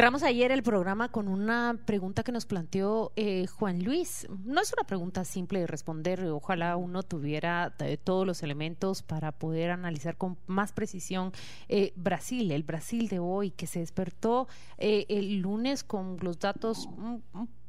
Cerramos ayer el programa con una pregunta que nos planteó eh, Juan Luis. No es una pregunta simple de responder. Ojalá uno tuviera eh, todos los elementos para poder analizar con más precisión eh, Brasil, el Brasil de hoy, que se despertó el lunes con los datos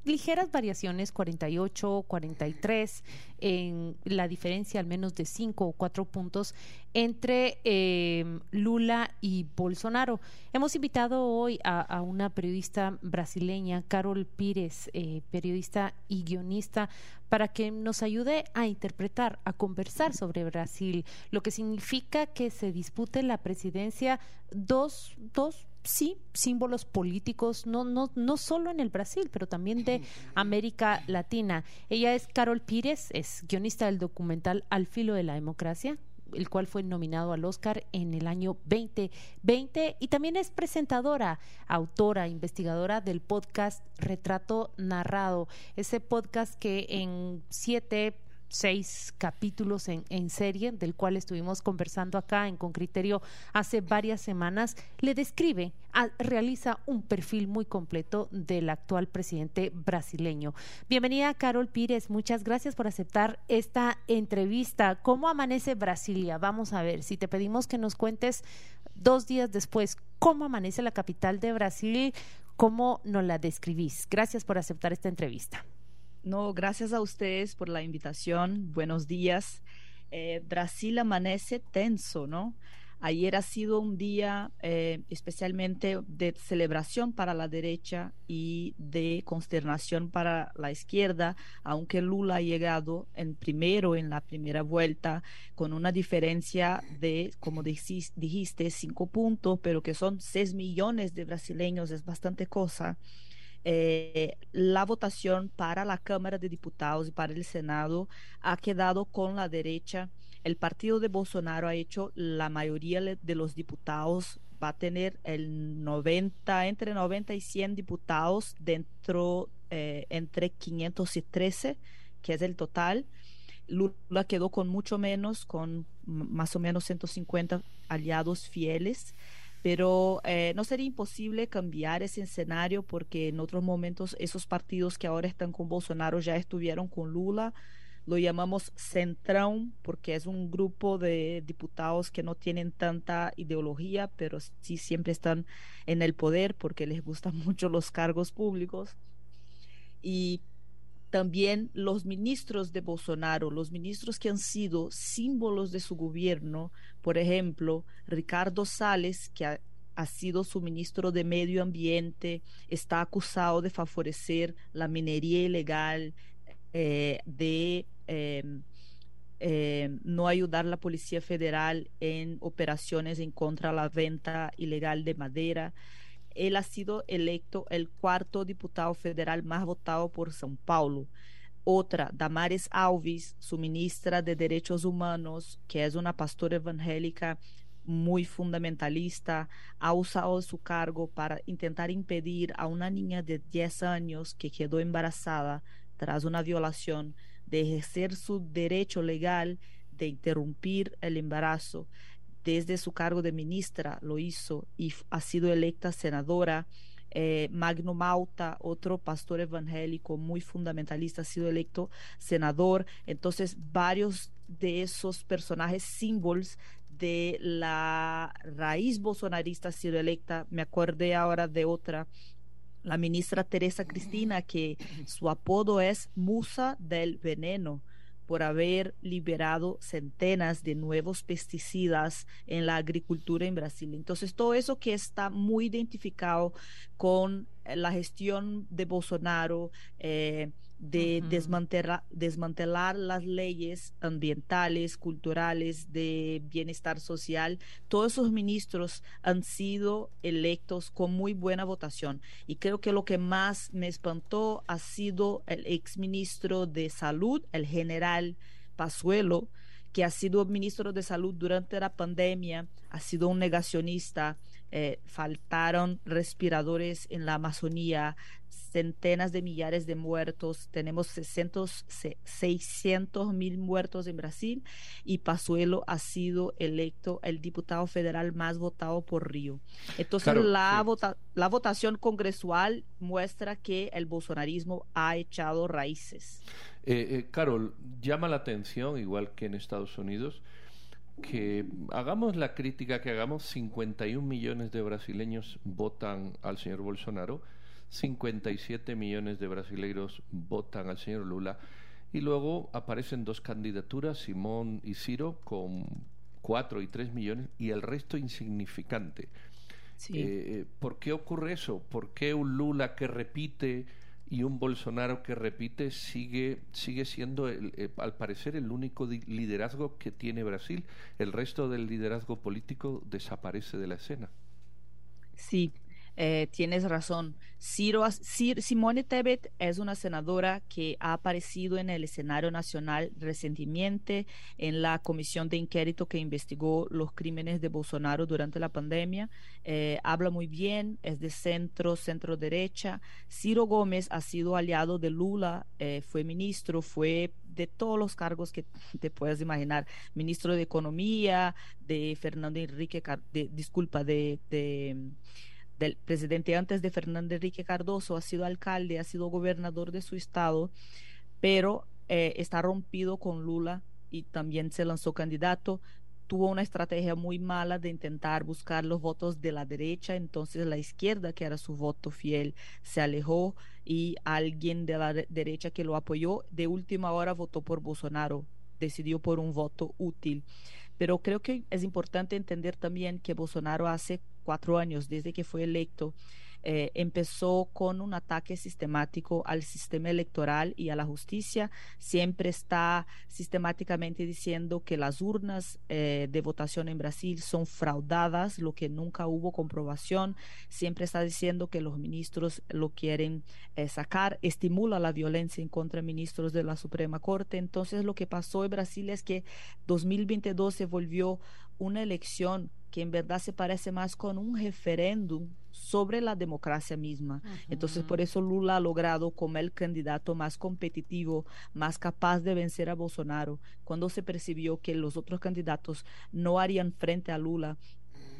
ligeras variaciones, 48, 43, en la diferencia al menos de 5 o 4 puntos entre eh, Lula y Bolsonaro. Hemos invitado hoy a, una periodista brasileña, Carol Pires, eh, periodista y guionista, para que nos ayude a interpretar, a conversar sobre Brasil, lo que significa que se dispute la presidencia dos, dos sí símbolos políticos, no, no, no solo en el Brasil, pero también de América Latina. Ella es Carol Pires, es guionista del documental Al filo de la democracia, el cual fue nominado al Oscar en el año 2020 y también es presentadora, autora, investigadora del podcast Retrato Narrado, ese podcast que en siete seis capítulos en, en, serie, del cual estuvimos conversando acá en Con Criterio hace varias semanas, le describe, realiza un perfil muy completo del actual presidente brasileño. Bienvenida, Carol Pires. Muchas gracias por aceptar esta entrevista. ¿Cómo amanece Brasilia? Vamos a ver, si te pedimos que nos cuentes dos días después, ¿cómo amanece la capital de Brasil? ¿Cómo nos la describís? Gracias por aceptar esta entrevista. No, gracias a ustedes por la invitación. Buenos días. Eh, Brasil amanece tenso, ¿no? Ayer ha sido un día eh, especialmente de celebración para la derecha y de consternación para la izquierda, aunque Lula ha llegado en primero en la primera vuelta con una diferencia de, como dijiste, cinco puntos, pero que son seis millones de brasileños, es bastante cosa. Eh, la votación para la Cámara de Diputados y para el Senado ha quedado con la derecha. El partido de Bolsonaro ha hecho la mayoría de los diputados, va a tener el 90, entre 90 y 100 diputados dentro, eh, entre 513, que es el total. Lula quedó con mucho menos, con más o menos 150 aliados fieles pero eh, no sería imposible cambiar ese escenario porque en otros momentos esos partidos que ahora están con Bolsonaro ya estuvieron con Lula. Lo llamamos Centrão porque es un grupo de diputados que no tienen tanta ideología, pero sí siempre están en el poder porque les gustan mucho los cargos públicos. Y también los ministros de Bolsonaro, los ministros que han sido símbolos de su gobierno, por ejemplo, Ricardo Sales, que ha, sido su ministro de Medio Ambiente, está acusado de favorecer la minería ilegal, eh, de em, em, no ayudar a la Policía Federal en operaciones en contra de la venta ilegal de madera él ha sido electo el cuarto diputado federal más votado por São Paulo. Otra, Damares Alves, su ministra de Derechos Humanos, que es una pastora evangélica muy fundamentalista, ha usado su cargo para intentar impedir a una niña de 10 años que quedó embarazada tras una violación de ejercer su derecho legal de interrumpir el embarazo desde su cargo de ministra lo hizo y ha sido electa senadora. Eh, Magno Malta, otro pastor evangélico muy fundamentalista, ha sido electo senador. Entonces, varios de esos personajes símbolos de la raíz bolsonarista han sido electa. Me acordé ahora de otra, la ministra Teresa Cristina, que su apodo es Musa del Veneno por haber liberado centenas de nuevos pesticidas en la agricultura en Brasil. Entonces, todo eso que está muy identificado con la gestión de Bolsonaro, eh, de desmantelar, desmantelar las leyes ambientales, culturales, de bienestar social. Todos esos ministros han sido electos con muy buena votación. Y creo que lo que más me espantó ha sido el exministro de Salud, el general Pazuelo, que ha sido ministro de Salud durante la pandemia, ha sido un negacionista, eh, faltaron respiradores en la Amazonía, centenas de millares de muertos, tenemos 600, 600 mil muertos en Brasil y Pazuelo ha sido electo el diputado federal más votado por Río. Entonces la, la votación congresual muestra que el bolsonarismo ha echado raíces. Eh, eh, Carol, llama la atención, igual que en Estados Unidos, que hagamos la crítica que hagamos, 51 millones de brasileños votan al señor Bolsonaro, 57 millones de brasileiros votan al señor Lula y luego aparecen dos candidaturas, Simón y Ciro, con 4 y 3 millones y el resto insignificante. Eh, ¿Por qué ocurre eso? ¿Por qué un Lula que repite y un Bolsonaro que repite sigue, sigue siendo, eh, al parecer, el único liderazgo que tiene Brasil. El resto del liderazgo político desaparece de la escena. Sí, eh, tienes razón. Ciro, Simone Tebet es una senadora que ha aparecido en el escenario nacional recientemente en la comisión de inquérito que investigó los crímenes de Bolsonaro durante la pandemia. Eh, habla muy bien, es de centro, centro derecha. Ciro Gómez ha sido aliado de Lula, eh, fue ministro, fue de todos los cargos que te puedas imaginar, ministro de Economía, de Fernando Enrique, disculpa, de del presidente antes de Fernando Enrique Cardoso, ha sido alcalde, ha sido gobernador de su estado, pero eh, está rompido con Lula y también se lanzó candidato. Tuvo una estrategia muy mala de intentar buscar los votos de la derecha, entonces la izquierda, que era su voto fiel, se alejó y alguien de la derecha que lo apoyó de última hora votó por Bolsonaro, decidió por un voto útil. Pero creo que es importante entender también que Bolsonaro hace cuatro años, desde que fue electo, eh, empezó con un ataque sistemático al sistema electoral y a la justicia. Siempre está sistemáticamente diciendo que las urnas eh, de votación en Brasil son fraudadas, lo que nunca hubo comprobación. Siempre está diciendo que los ministros lo quieren eh, sacar, estimula la violencia en contra de ministros de la Suprema Corte. Entonces lo que pasó en Brasil es que 2022 se volvió una elección que en verdad se parece más con un referéndum sobre la democracia misma. Entonces, por eso Lula ha logrado como el candidato más competitivo, más capaz de vencer a Bolsonaro. Cuando se percibió que los otros candidatos no harían frente a Lula,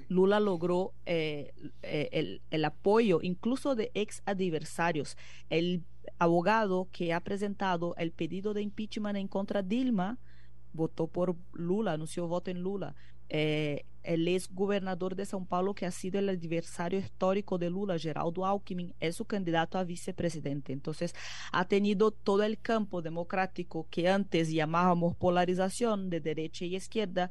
Lula logró eh, eh, el, el, apoyo incluso de ex adversarios. El abogado que ha presentado el pedido de impeachment en contra de Dilma votó por Lula, anunció voto en Lula. Eh, el ex gobernador de São Paulo, que ha sido el adversario histórico de Lula, Geraldo Alckmin, es su candidato a vicepresidente. Entonces, ha tenido todo el campo democrático que antes llamábamos polarización de derecha y izquierda,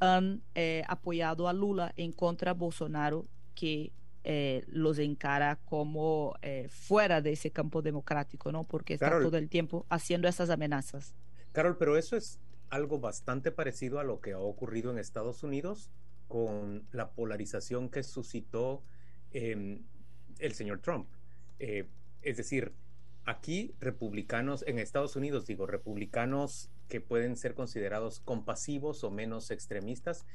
han eh, apoyado a Lula en contra de Bolsonaro, que eh, los encara como eh, fuera de ese campo democrático, ¿no? Porque está todo el tiempo haciendo esas amenazas. Carol, pero eso es algo bastante parecido a lo que ha ocurrido en Estados Unidos con la polarización que suscitó em, el señor Trump. Eh, es decir, aquí republicanos, en Estados Unidos digo, republicanos que pueden ser considerados compasivos o menos extremistas,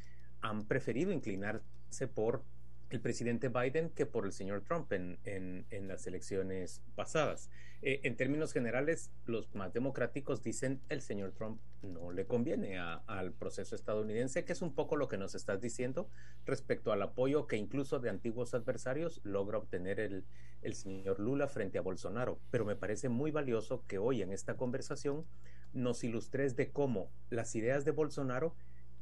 han preferido inclinarse por el presidente Biden que por el señor Trump en, en, las elecciones pasadas. Eh, en términos generales, los más democráticos dicen el señor Trump no le conviene al proceso estadounidense, que es un poco lo que nos estás diciendo respecto al apoyo que incluso de antiguos adversarios logra obtener el, el señor Lula frente a Bolsonaro. Pero me parece muy valioso que hoy en esta conversación nos ilustres de cómo las ideas de Bolsonaro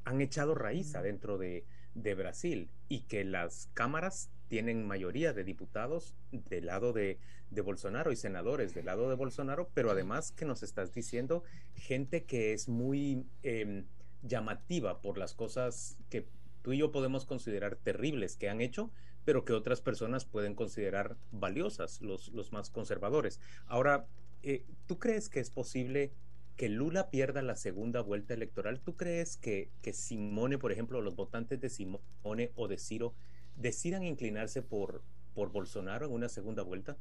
han echado raíz adentro de, de Brasil y que las cámaras tienen mayoría de diputados del lado de, de, Bolsonaro y senadores del lado de Bolsonaro, pero además que nos estás diciendo gente que es muy em, llamativa por las cosas que tú y yo podemos considerar terribles que han hecho, pero que otras personas pueden considerar valiosas, los, los más conservadores. Ahora, eh, ¿tú crees que es posible que Lula pierda la segunda vuelta electoral, ¿tú crees que, que Simone, por ejemplo, los votantes de Simone o de Ciro decidan inclinarse por, por Bolsonaro en una segunda vuelta?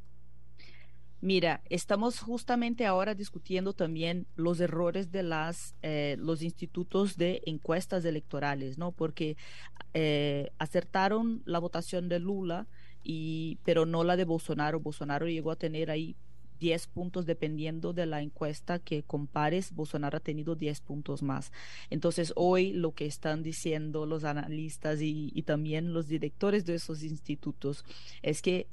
Mira, estamos justamente ahora discutiendo también los errores de las, eh, los institutos de encuestas electorales, ¿no? Porque eh, acertaron la votación de Lula, y, pero no la de Bolsonaro. Bolsonaro llegó a tener ahí 10 puntos dependiendo de la encuesta que compares, Bolsonaro ha tenido 10 puntos más. Entonces, hoy lo que están diciendo los analistas y, también los directores de esos institutos es que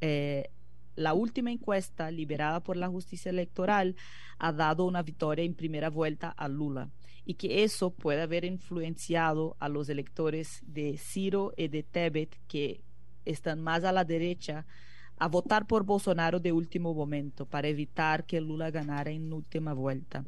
eh, la última encuesta liberada por la justicia electoral ha dado una victoria en primera vuelta a Lula y que eso puede haber influenciado a los electores de Ciro y de Tebet que están más a la derecha a votar por Bolsonaro de último momento para evitar que Lula ganara en última vuelta.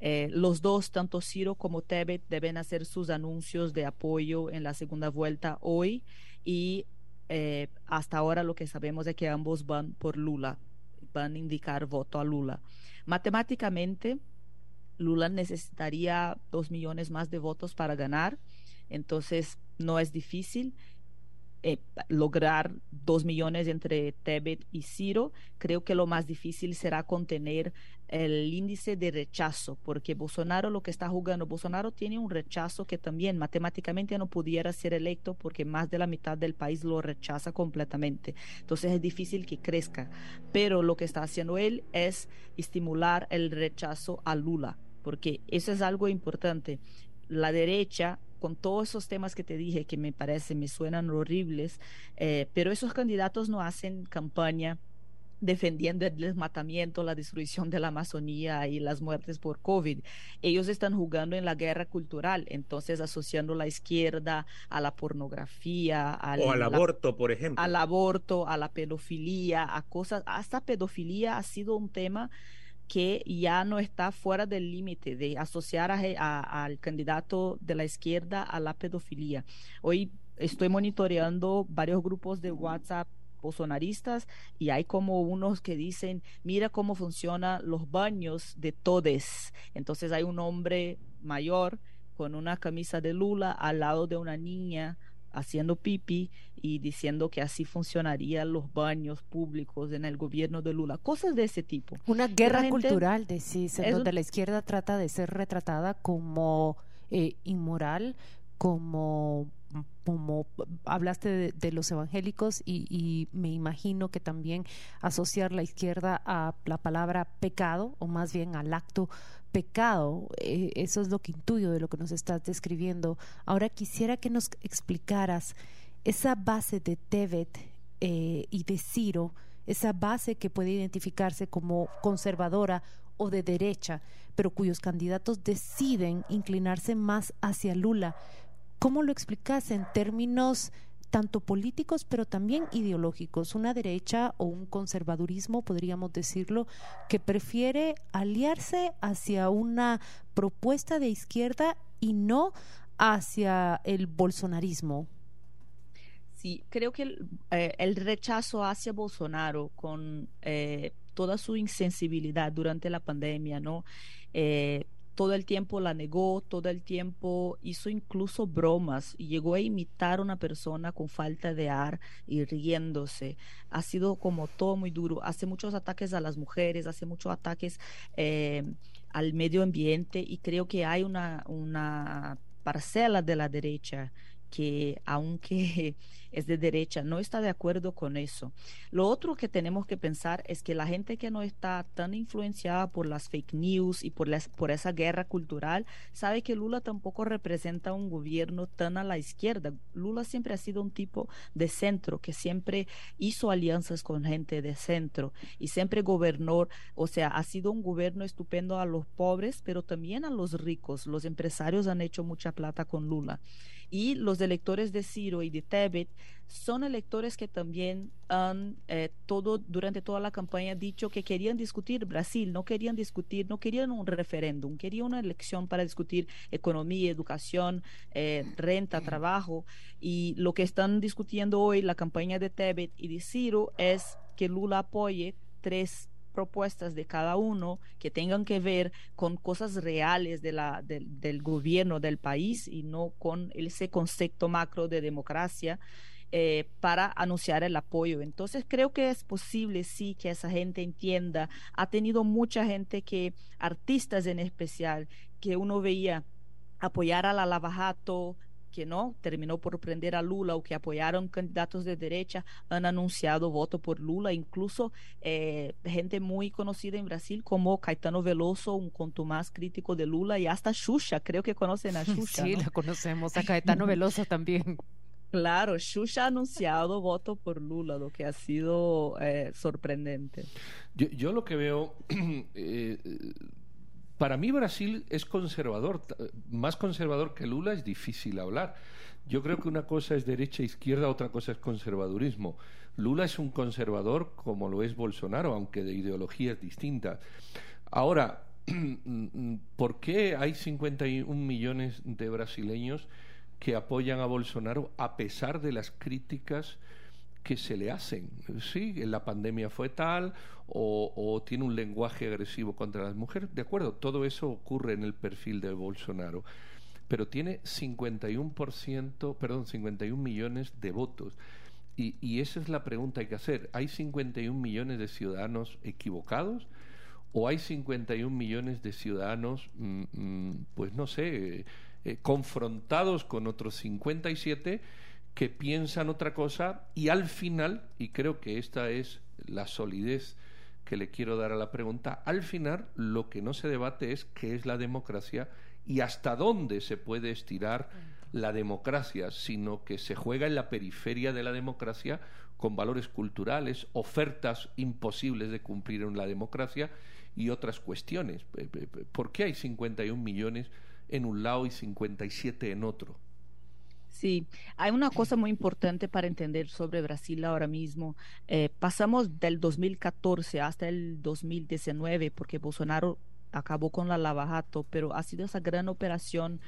Eh, los dos, tanto Ciro como Tebet, deben hacer sus anuncios de apoyo en la segunda vuelta hoy y eh, hasta ahora lo que sabemos es que ambos van por Lula, van a indicar voto a Lula. Matemáticamente, Lula necesitaría dos millones más de votos para ganar, entonces no es difícil. Eh, lograr dos millones entre Tebet y Ciro, creo que lo más difícil será contener el índice de rechazo, porque Bolsonaro lo que está jugando, Bolsonaro tiene un rechazo que también matemáticamente no pudiera ser electo porque más de la mitad del país lo rechaza completamente. Entonces es difícil que crezca, pero lo que está haciendo él es estimular el rechazo a Lula, porque eso es algo importante. La derecha con todos esos temas que te dije que me parece, me suenan horribles, eh, pero esos candidatos no hacen campaña defendiendo el desmatamiento, la destrucción de la Amazonía y las muertes por COVID. Ellos están jugando en la guerra cultural, entonces asociando la izquierda a la pornografía, al, o al aborto, por ejemplo. Al aborto, a la pedofilia, a cosas, hasta pedofilia ha sido un tema que ya no está fuera del límite de asociar al candidato de la izquierda a la pedofilia. Hoy estoy monitoreando varios grupos de WhatsApp bolsonaristas y hay como unos que dicen, mira cómo funcionan los baños de todes. Entonces hay un hombre mayor con una camisa de Lula al lado de una niña haciendo pipi y diciendo que así funcionarían los baños públicos en el gobierno de Lula, cosas de ese tipo. Una guerra cultural, decís, en donde la izquierda trata de ser retratada como eh, inmoral, como como hablaste de, los evangélicos y, me imagino que también asociar la izquierda a la palabra pecado o más bien al acto pecado. Eh, eso es lo que intuyo de lo que nos estás describiendo. Ahora quisiera que nos explicaras esa base de Tevet eh, y de Ciro, esa base que puede identificarse como conservadora o de derecha, pero cuyos candidatos deciden inclinarse más hacia Lula. ¿Cómo lo explicas en términos tanto políticos, pero también ideológicos, una derecha o un conservadurismo, podríamos decirlo, que prefiere aliarse hacia una propuesta de izquierda y no hacia el bolsonarismo. Sí, creo que el, eh, rechazo hacia Bolsonaro con eh, toda su insensibilidad durante la pandemia, ¿no? Eh, todo el tiempo la negó, todo el tiempo hizo incluso bromas llegó a imitar a una persona con falta de ar y riéndose. Ha sido como todo muy duro. Hace muchos ataques a las mujeres, hace muchos ataques eh, al medio ambiente y creo que hay una, una parcela de la derecha que aunque es de derecha, no está de acuerdo con eso. Lo otro que tenemos que pensar es que la gente que no está tan influenciada por las fake news y por, las, por esa guerra cultural, sabe que Lula tampoco representa un gobierno tan a la izquierda. Lula siempre ha sido un tipo de centro, que siempre hizo alianzas con gente de centro y siempre gobernó, o sea, ha sido un gobierno estupendo a los pobres, pero también a los ricos. Los empresarios han hecho mucha plata con Lula. Y los electores de Ciro y de Tebet son electores que también han eh, todo durante toda la campaña dicho que querían discutir Brasil, no querían discutir, no querían un referéndum, querían una elección para discutir economía, educación, eh, renta, trabajo. Y lo que están discutiendo hoy la campaña de Tebet y de Ciro es que Lula apoye tres propuestas de cada uno que tengan que ver con cosas reales del gobierno del país y no con ese concepto macro de democracia eh, para anunciar el apoyo. Entonces creo que es posible, sí, que esa gente entienda. Ha tenido mucha gente que, artistas en especial, que uno veía apoyar a la Lavajato, que no terminó por prender a Lula o que apoyaron candidatos de derecha han anunciado voto por Lula, incluso eh, gente muy conocida en Brasil como Caetano Veloso, un contumaz crítico de Lula y hasta Xuxa, creo que conocen a Xuxa. Sí, la conocemos, a Caetano Veloso también. Claro, Xuxa ha anunciado voto por Lula, lo que ha sido eh, sorprendente. Yo, yo, lo que veo, eh, para mí Brasil es conservador, más conservador que Lula es difícil hablar. Yo creo que una cosa es derecha e izquierda, otra cosa es conservadurismo. Lula es un conservador como lo es Bolsonaro, aunque de ideologías distintas. Ahora, ¿por qué hay 51 millones de brasileños que apoyan a Bolsonaro a pesar de las críticas que se le hacen. Sí, la pandemia fue tal o, tiene un lenguaje agresivo contra las mujeres. De acuerdo, todo eso ocurre en el perfil de Bolsonaro. Pero tiene 51%, perdón, 51 millones de votos. Y, y esa es la pregunta que hay que hacer. ¿Hay 51 millones de ciudadanos equivocados? ¿O hay 51 millones de ciudadanos, mm, mm, pues no sé, eh, confrontados con otros 57 que piensan otra cosa y al final, y creo que esta es la solidez que le quiero dar a la pregunta, al final lo que no se debate es qué es la democracia y hasta dónde se puede estirar la democracia, sino que se juega en la periferia de la democracia con valores culturales, ofertas imposibles de cumplir en la democracia y otras cuestiones. ¿Por qué hay 51 millones en un lado y 57 en otro? Sí, hay una cosa muy importante para entender sobre Brasil ahora mismo. Eh, pasamos del 2014 hasta el 2019 porque Bolsonaro acabó con la lavajato, pero ha sido esa gran operación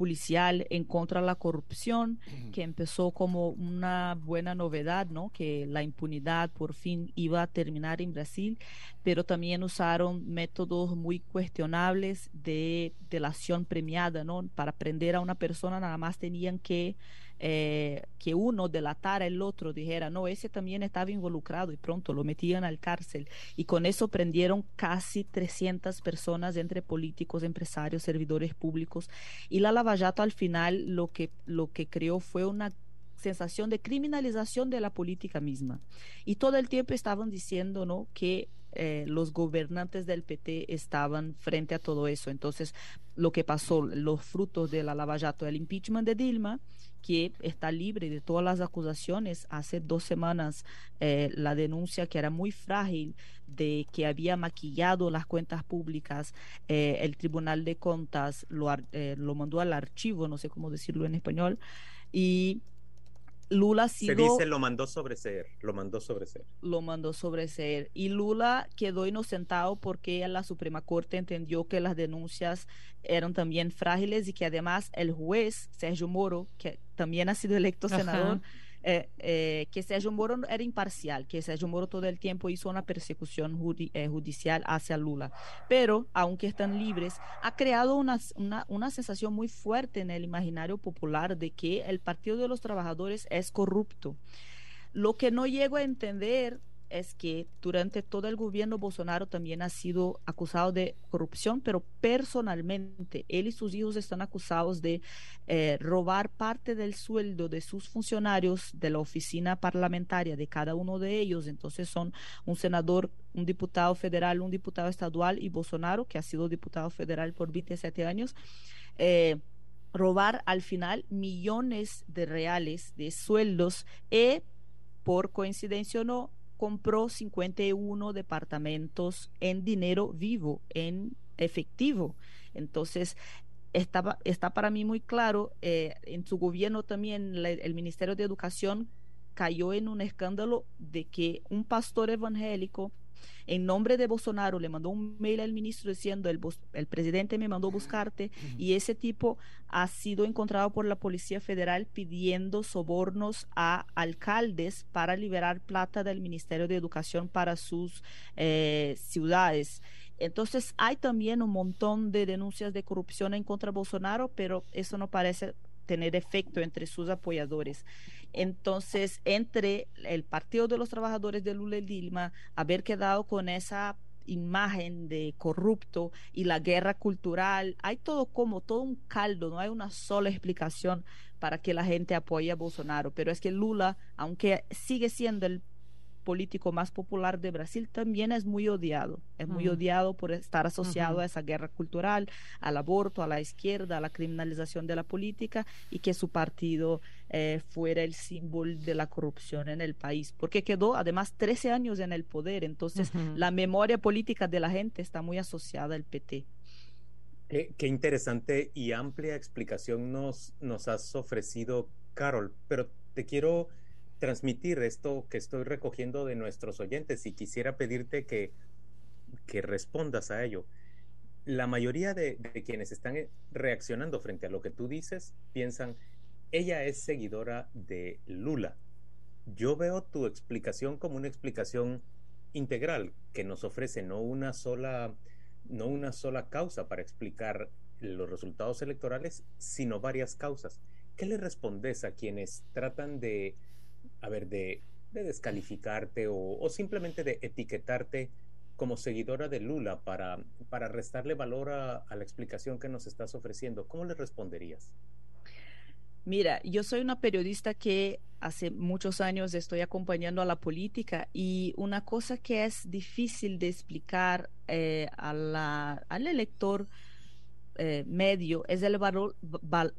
policial en contra de la corrupción, que empezó como una buena novedad, ¿no? Que la impunidad por fin iba a terminar en Brasil, pero también usaron métodos muy cuestionables de delación premiada, ¿no? Para prender a una persona nada más tenían que eh, que uno delatara al otro, dijera, no, ese también estaba involucrado y pronto lo metían al cárcel. Y con eso prendieron casi 300 personas entre políticos, empresarios, servidores públicos. Y la Lavallato al final lo que, lo que creó fue una sensación de criminalización de la política misma. Y todo el tiempo estaban diciendo ¿no? que eh, los gobernantes del PT estaban frente a todo eso. Entonces, lo que pasó, los frutos de la Lavallato, el impeachment de Dilma, que está libre de todas las acusaciones. Hace dos semanas eh, la denuncia que era muy frágil de que había maquillado las cuentas públicas, eh, el Tribunal de Cuentas lo, eh, lo mandó al archivo, no sé cómo decirlo en español, y Lula Se dice lo mandó sobreseer, lo mandó sobreseer. Lo mandó sobreseer. Y Lula quedó inocentado porque la Suprema Corte entendió que las denuncias eran también frágiles y que además el juez Sergio Moro, que también ha sido electo senador, eh, eh, que Sergio Moro era imparcial, que Sergio Moro todo el tiempo hizo una persecución eh, judicial hacia Lula. Pero, aunque están libres, ha creado una, una, una sensación muy fuerte en el imaginario popular de que el Partido de los Trabajadores es corrupto. Lo que no llego a entender es que durante todo el gobierno Bolsonaro también ha sido acusado de corrupción, pero personalmente él y sus hijos están acusados de eh, robar parte del sueldo de sus funcionarios de la oficina parlamentaria de cada uno de ellos. Entonces son un senador, un diputado federal, un diputado estadual y Bolsonaro, que ha sido diputado federal por 27 años. Eh, robar al final millones de reales de sueldos y por coincidencia o no, compró 51 departamentos en dinero vivo, en efectivo. Entonces, está, está para mí muy claro, eh, en su gobierno también el Ministerio de Educación cayó en un escándalo de que un pastor evangélico en nombre de Bolsonaro le mandó un mail al ministro diciendo el, el presidente me mandó buscarte y ese tipo ha sido encontrado por la Policía Federal pidiendo sobornos a alcaldes para liberar plata del Ministerio de Educación para sus eh, ciudades. Entonces hay también un montón de denuncias de corrupción en contra de Bolsonaro, pero eso no parece tener efecto entre sus apoyadores. Entonces, entre el Partido de los Trabajadores de Lula y Dilma, haber quedado con esa imagen de corrupto y la guerra cultural, hay todo como todo un caldo, no hay una sola explicación para que la gente apoye a Bolsonaro, pero es que Lula, aunque sigue siendo el político más popular de Brasil, también es muy odiado. Es muy odiado por estar asociado a esa guerra cultural, al aborto, a la izquierda, a la criminalización de la política y que su partido eh, fuera el símbolo de la corrupción en el país, porque quedó además 13 años en el poder. Entonces, la memoria política de la gente está muy asociada al PT. qué interesante y amplia explicación nos, nos has ofrecido, Carol, pero te quiero transmitir esto que estoy recogiendo de nuestros oyentes y quisiera pedirte que, que respondas a ello. La mayoría de, quienes están eh, reaccionando frente a lo que tú dices piensan, ella es seguidora de Lula. Yo veo tu explicación como una explicación integral que nos ofrece no una sola no una sola causa para explicar los resultados electorales, sino varias causas. ¿Qué le respondes a quienes tratan de a ver, de, descalificarte o, simplemente de etiquetarte como seguidora de Lula para, para restarle valor a, la explicación que nos estás ofreciendo, ¿cómo le responderías? Mira, yo soy una periodista que hace muchos años estoy acompañando a la política y una cosa que es difícil de explicar eh, al elector eh, medio es el valor,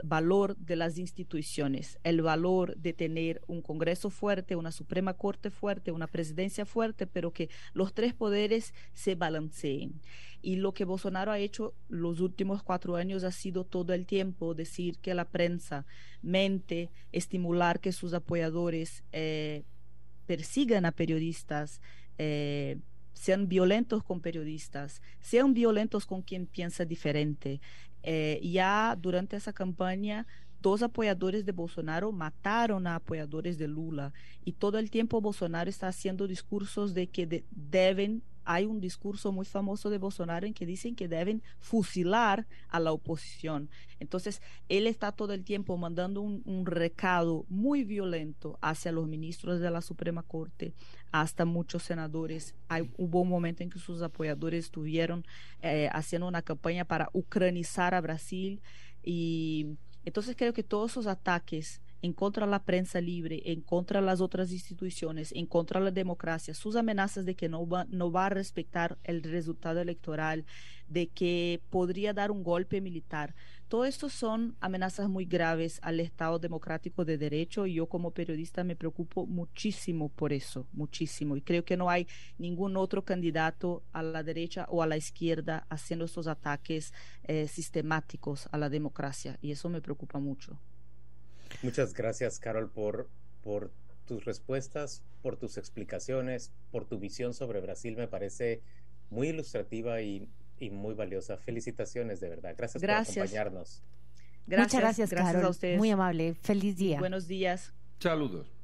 valor de las instituciones, el valor de tener un Congreso fuerte, una Suprema Corte fuerte, una presidencia fuerte, pero que los tres poderes se balanceen. Y lo que Bolsonaro ha hecho los últimos cuatro años ha sido todo el tiempo decir que la prensa mente, estimular que sus apoyadores eh, persigan a periodistas. Eh, sean violentos con periodistas, sean violentos con quien piensa diferente. Eh, ya durante esa campaña, dos apoyadores de Bolsonaro mataron a apoyadores de Lula y todo el tiempo Bolsonaro está haciendo discursos de que deben hay un discurso muy famoso de Bolsonaro en que dicen que deben fusilar a la oposición. Entonces, él está todo el tiempo mandando un, recado muy violento hacia los ministros de la Suprema Corte, hasta muchos senadores. Hay, hubo un momento en que sus apoyadores estuvieron eh, haciendo una campaña para ucranizar a Brasil y entonces creo que todos esos ataques en contra de la prensa libre, en contra de las otras instituciones, en contra de la democracia, sus amenazas de que no va, no va a respetar el resultado electoral, de que podría dar un golpe militar. Todo esto son amenazas muy graves al Estado democrático de derecho y yo como periodista me preocupo muchísimo por eso, muchísimo. Y creo que no hay ningún otro candidato a la derecha o a la izquierda haciendo estos ataques eh, sistemáticos a la democracia y eso me preocupa mucho. Muchas gracias, Carol, por, por tus respuestas, por tus explicaciones, por tu visión sobre Brasil. Me parece muy ilustrativa y, muy valiosa. Felicitaciones, de verdad. Gracias, por acompañarnos. Muchas gracias, gracias Carol. A ustedes. Muy amable. Feliz día. Buenos días. Saludos.